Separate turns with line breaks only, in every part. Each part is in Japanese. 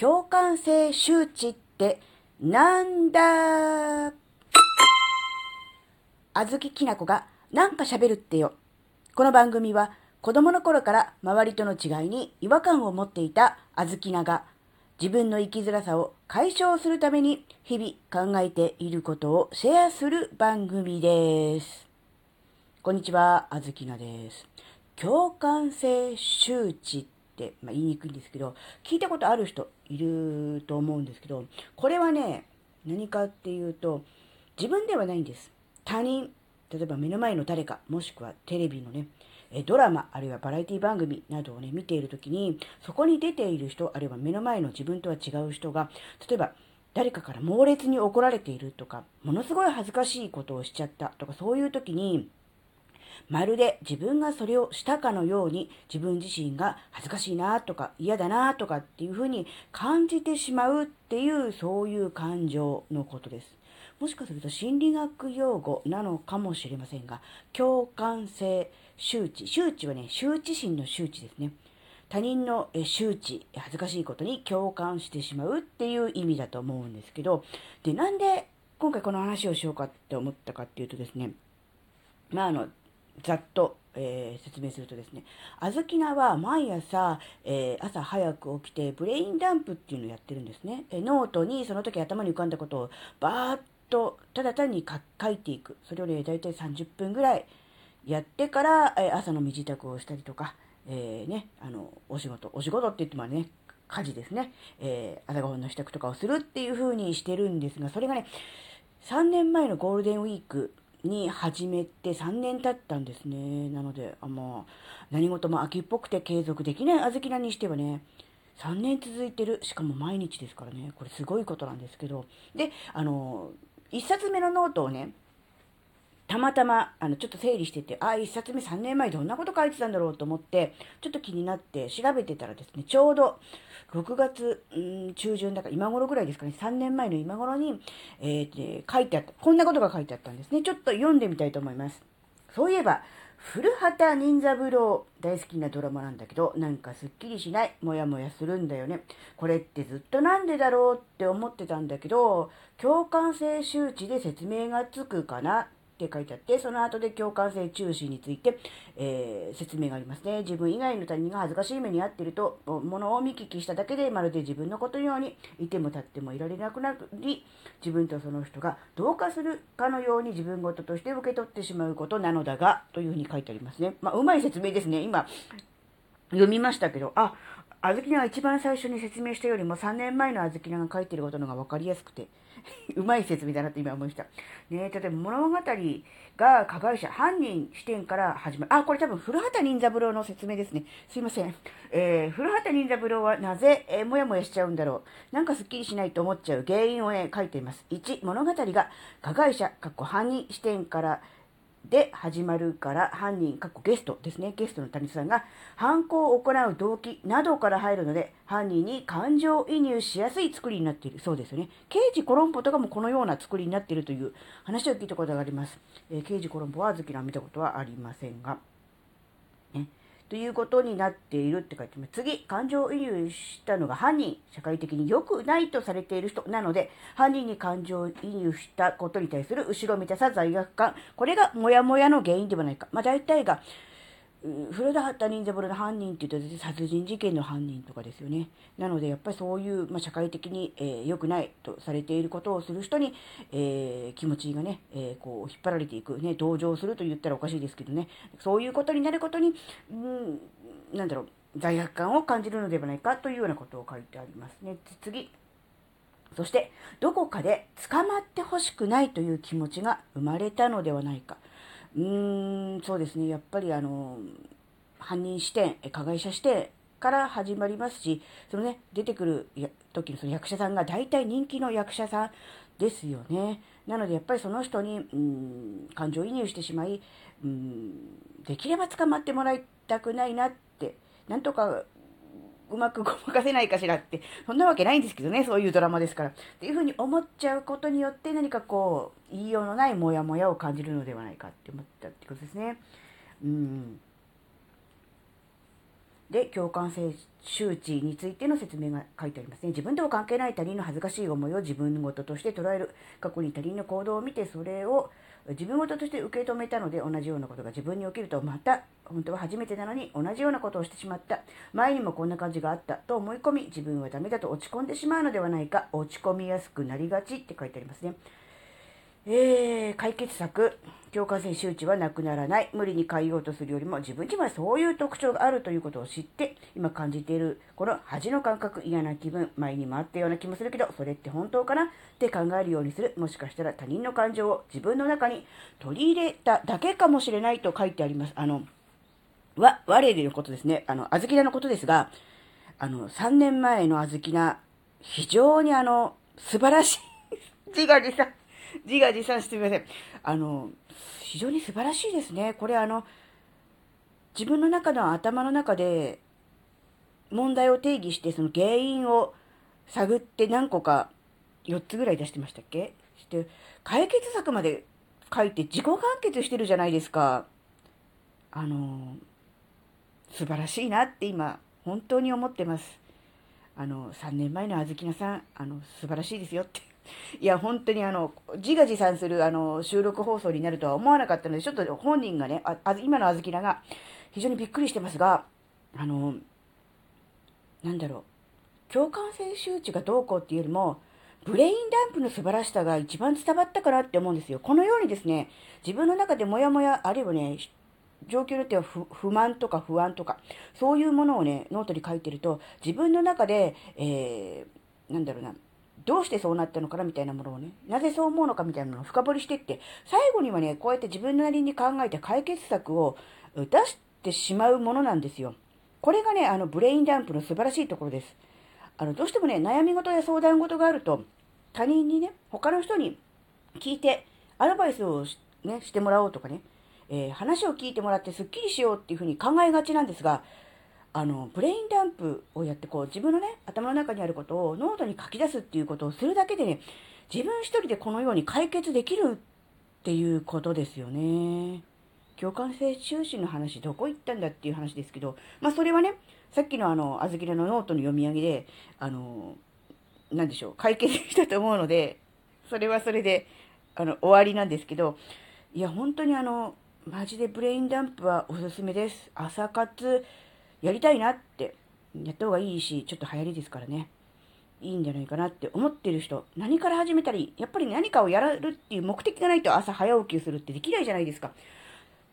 共感性周知ってなんだ？あずききなこがなんか喋るってよ。この番組は子供の頃から周りとの違いに違和感を持っていたあずきなが自分の生きづらさを解消するために日々考えていることをシェアする番組です。こんにちは、あずきなです。共感性周知って、まあ、言いにくいんですけど、聞いたことある人いると思うんですけど、これはね、何かっていうと、自分ではないんです。他人、例えば目の前の誰か、もしくはテレビのね、ドラマ、あるいはバラエティ番組などをね、見ているときに、そこに出ている人、あるいは目の前の自分とは違う人が、例えば、誰かから猛烈に怒られているとか、ものすごい恥ずかしいことをしちゃったとか、そういう時に、まるで自分がそれをしたかのように自分自身が恥ずかしいなとか嫌だなとかっていうふうに感じてしまうっていうそういう感情のことです。もしかすると心理学用語なのかもしれませんが、共感性周知。周知はね、周知心の周知ですね。他人の周知、恥ずかしいことに共感してしまうっていう意味だと思うんですけど、で、なんで今回この話をしようかって思ったかっていうとですね、まあ、あの、ざっと、えー、説明するとですね、あずきらは毎朝、えー、朝早く起きてブレインダンプっていうのをやってるんですね。えノートにその時頭に浮かんだことをバーッとただ単に書いていく。それをね、だいたい30分ぐらいやってから、え朝の身支度をしたりとか、え、ね、あの、お仕事、お仕事って言ってもね、家事ですね、えー、朝ごはんの支度とかをするっていう風にしてるんですが、それがね、3年前のゴールデンウィークに始めて3年経ったんですね。なので、あまあ、何事も秋っぽくて継続できない小豆菜にしてはね、3年続いてる。しかも毎日ですからね。これすごいことなんですけど。で、あの、1冊目のノートをね、たまたま、あの、ちょっと整理してて、ああ、1冊目3年前どんなこと書いてたんだろうと思って、ちょっと気になって調べてたらですね、ちょうど6月、ん中旬だから今頃ぐらいですかね、3年前の今頃に、えー、書いてあった、こんなことが書いてあったんですね。ちょっと読んでみたいと思います。そういえば、古畑任三郎大好きなドラマなんだけど、なんかすっきりしない、もやもやするんだよね。これってずっとなんでだろうって思ってたんだけど、共感性周知で説明がつくかなって書いてあって、その後で共感性中心について、えー、説明がありますね。自分以外の他人が恥ずかしい目に遭っていると、ものを見聞きしただけで、まるで自分のことのように、いても立ってもいられなくなり、自分とその人が同化するかのように自分事として受け取ってしまうことなのだが、というふうに書いてありますね。まあ、うまい説明ですね。今、読みましたけど、あ、あずきなが一番最初に説明したよりも3年前のあずきなが書いてることのが分かりやすくて、うまい説明だなって今思いました。ね例えば物語が加害者、犯人視点から始まる。あ、これ多分古畑任三郎の説明ですね。すいません。えー、古畑任三郎はなぜ、えー、もやもやしちゃうんだろう。なんかスッキリしないと思っちゃう原因をね、書いています。1、物語が加害者、かっこ犯人視点からで始まるから犯人、過去ゲストですね。ゲストの谷さんが犯行を行う動機などから入るので、犯人に感情移入しやすい作りになっている。そうですよね。刑事コロンボとかもこのような作りになっているという話を聞いたことがあります。えー、刑事コロンボは好きな見たことはありませんが。ね。ということになっているって書いてます。次、感情移入したのが犯人、社会的に良くないとされている人なので、犯人に感情移入したことに対する後ろめたさ、罪悪感、これがモヤモヤの原因ではないか。まあ大体が、古田畑任三郎の犯人って言うと殺人事件の犯人とかですよね。なのでやっぱりそういう、まあ、社会的に良、えー、くないとされていることをする人に、えー、気持ちがね、えー、こう引っ張られていく、ね、同情すると言ったらおかしいですけどね、そういうことになることに、うん、なんだろう、罪悪感を感じるのではないかというようなことを書いてありますね。次。そして、どこかで捕まってほしくないという気持ちが生まれたのではないか。うーん、そうですね。やっぱりあの、犯人視点、加害者視点から始まりますし、そのね、出てくる時のその役者さんが大体人気の役者さんですよね。なのでやっぱりその人に、うん、感情移入してしまい、うん、できれば捕まってもらいたくないなって、なんとかうまくごまかせないかしらって、そんなわけないんですけどね、そういうドラマですから。っていうふうに思っちゃうことによって何かこう、言いようのないモヤモヤを感じるのではないかって思ったってことですね。うん。で共感性周知についての説明が書いてありますね。自分とは関係ない他人の恥ずかしい思いを自分事として捉える。過去に他人の行動を見てそれを自分事として受け止めたので同じようなことが自分に起きるとまた本当は初めてなのに同じようなことをしてしまった。前にもこんな感じがあった。と思い込み自分はダメだと落ち込んでしまうのではないか。落ち込みやすくなりがちって書いてありますね。えー、解決策、強化性周知はなくならない。無理に変えようとするよりも自分にはそういう特徴があるということを知って、今感じているこの恥の感覚、嫌な気分、前にもあったような気もするけど、それって本当かな？って考えるようにする。もしかしたら他人の感情を自分の中に取り入れただけかもしれないと書いてあります。あの、わ、我でのことですね。あの、あずきなのことですが、あの、3年前のあずきな、非常にあの、素晴らしい。自画自賛。自画自賛してみません。あの、非常に素晴らしいですね。これあの、自分の中の頭の中で問題を定義して、その原因を探って何個か4つぐらい出してましたっけ？して、解決策まで書いて自己完結してるじゃないですか。あの、素晴らしいなって今、本当に思ってます。あの、3年前のあずきなさん、あの、素晴らしいですよっていや、本当にあの、自画自賛するあの、収録放送になるとは思わなかったので、ちょっと本人がね、あ今のあずきらが非常にびっくりしてますが、あの、なんだろう、共感性羞恥がどうこうっていうよりも、ブレインダンプの素晴らしさが一番伝わったかなって思うんですよ。このようにですね、自分の中でモヤモヤ、あるいはね、状況によっては不満とか不安とか、そういうものをね、ノートに書いてると、自分の中で、えー、なんだろうな、どうしてそうなったのかなみたいなものをね、なぜそう思うのかみたいなものを深掘りしていって、最後にはね、こうやって自分なりに考えて解決策を出してしまうものなんですよ。これがね、あの、ブレインダンプの素晴らしいところです。あの、どうしてもね、悩み事や相談事があると、他人にね、他の人に聞いて、アドバイスをね、してもらおうとかね、えー、話を聞いてもらってスッキリしようっていうふうに考えがちなんですが、あの、ブレインダンプをやって、こう、自分のね、頭の中にあることをノートに書き出すっていうことをするだけでね、自分一人でこのように解決できるっていうことですよね。共感性羞恥の話、どこ行ったんだっていう話ですけど、まあ、それはね、さっきのあの、あずきらのノートの読み上げで、あの、なんでしょう、解決したと思うので、それはそれで、あの、終わりなんですけど、いや、本当にあの、マジでブレインダンプはおすすめです。朝活、やりたいなって、やった方がいいし、ちょっと流行りですからね。いいんじゃないかなって思ってる人、何から始めたり、やっぱり何かをやるっていう目的がないと朝早起きするってできないじゃないですか。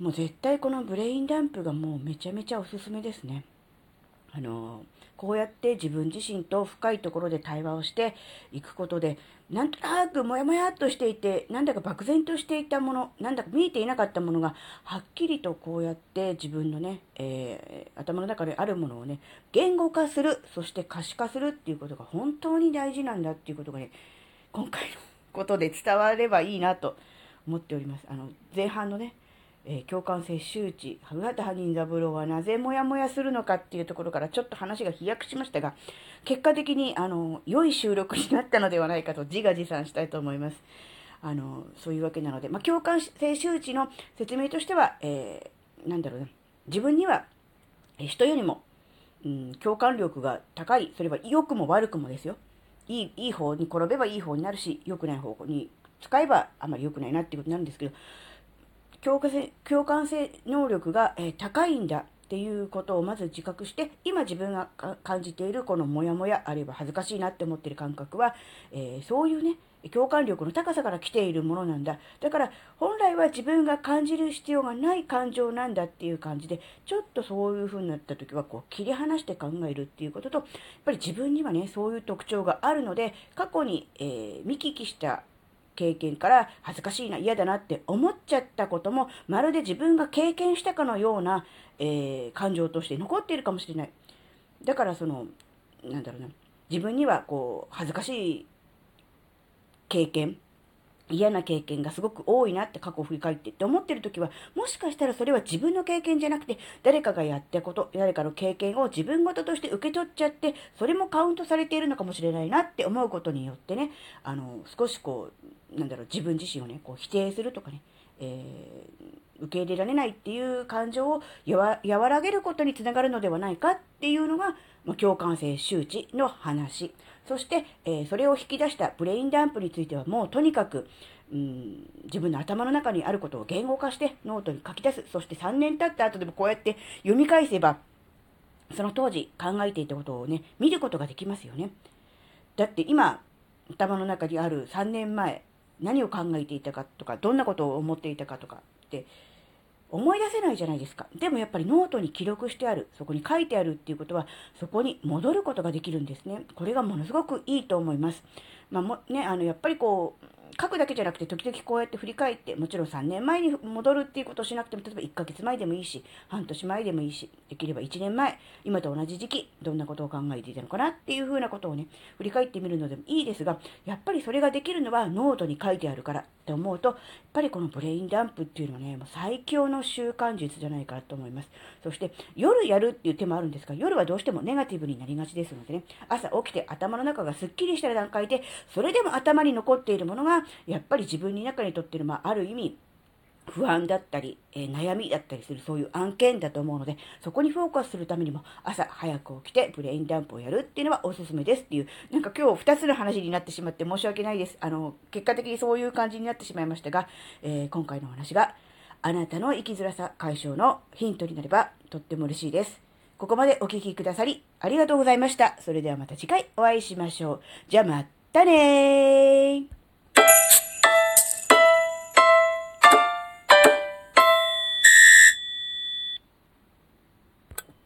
もう絶対このブレインダンプがもうめちゃめちゃおすすめですね。あのこうやって自分自身と深いところで対話をしていくことで、なんとなくもやもやっとしていて、なんだか漠然としていたもの、なんだか見えていなかったものが、はっきりとこうやって自分のね、えー、頭の中であるものをね、言語化する、そして可視化するっていうことが本当に大事なんだっていうことがね、今回のことで伝わればいいなと思っております。あの、前半のね、えー、共感性周知、羽形羽人三郎はなぜモヤモヤするのかっていうところからちょっと話が飛躍しましたが、結果的に、あの、良い収録になったのではないかと自画自賛したいと思います。あの、そういうわけなので、まあ、共感性周知の説明としては、えー、なんだろうな、自分には、え人よりも、うん、共感力が高い、それは良くも悪くもですよ。いい、いい方に転べばいい方になるし、良くない方に使えばあまり良くないなっていうことになるんですけど、共感性共感性能力が、え、高いんだっていうことをまず自覚して、今自分が感じているこのモヤモヤ、あるいは恥ずかしいなって思ってる感覚は、えー、そういうね、共感力の高さから来ているものなんだ。だから、本来は自分が感じる必要がない感情なんだっていう感じで、ちょっとそういう風になった時は、こう、切り離して考えるっていうことと、やっぱり自分にはね、そういう特徴があるので、過去に、えー、見聞きした経験から恥ずかしいな、嫌だなって思っちゃったことも、まるで自分が経験したかのような、えー、感情として残っているかもしれない。だからその、なんだろうな、自分にはこう、恥ずかしい経験、嫌な経験がすごく多いなって過去を振り返ってって思ってる時は、もしかしたらそれは自分の経験じゃなくて、誰かがやったこと、誰かの経験を自分事として受け取っちゃって、それもカウントされているのかもしれないなって思うことによってね、あの、少しこう、なんだろう、自分自身をね、こう否定するとかね、えー、受け入れられないっていう感情を和らげることにつながるのではないかっていうのが、共感性羞恥の話。そして、えー、それを引き出したブレインダンプについてはもうとにかく、うん、自分の頭の中にあることを言語化してノートに書き出す。そして3年経った後でもこうやって読み返せば、その当時考えていたことをね、見ることができますよね。だって今、頭の中にある3年前、何を考えていたかとか、どんなことを思っていたかとかって思い出せないじゃないですか。でもやっぱりノートに記録してある、そこに書いてあるっていうことは、そこに戻ることができるんですね。これがものすごくいいと思います。まあ、もね、あの、やっぱりこう、書くだけじゃなくて時々こうやって振り返ってもちろん3年前に戻るっていうことをしなくても例えば1ヶ月前でもいいし半年前でもいいしできれば1年前今と同じ時期どんなことを考えていたのかなっていうふうなことをね振り返ってみるのでもいいですがやっぱりそれができるのはノートに書いてあるからって思うとやっぱりこのブレインダンプっていうのはねもう最強の習慣術じゃないかなと思いますそして夜やるっていう手もあるんですが夜はどうしてもネガティブになりがちですのでね朝起きて頭の中がすっきりした段階でそれでも頭に残っているものがやっぱり自分の中にとってる、まあ、ある意味、不安だったり、えー、悩みだったりするそういう案件だと思うので、そこにフォーカスするためにも朝早く起きてブレインダンプをやるっていうのはおすすめですっていう、なんか今日2つの話になってしまって申し訳ないです。あの、結果的にそういう感じになってしまいましたが、えー、今回のお話があなたの生きづらさ解消のヒントになればとっても嬉しいです。ここまでお聴きくださりありがとうございました。それではまた次回お会いしましょう。じゃあまたねー。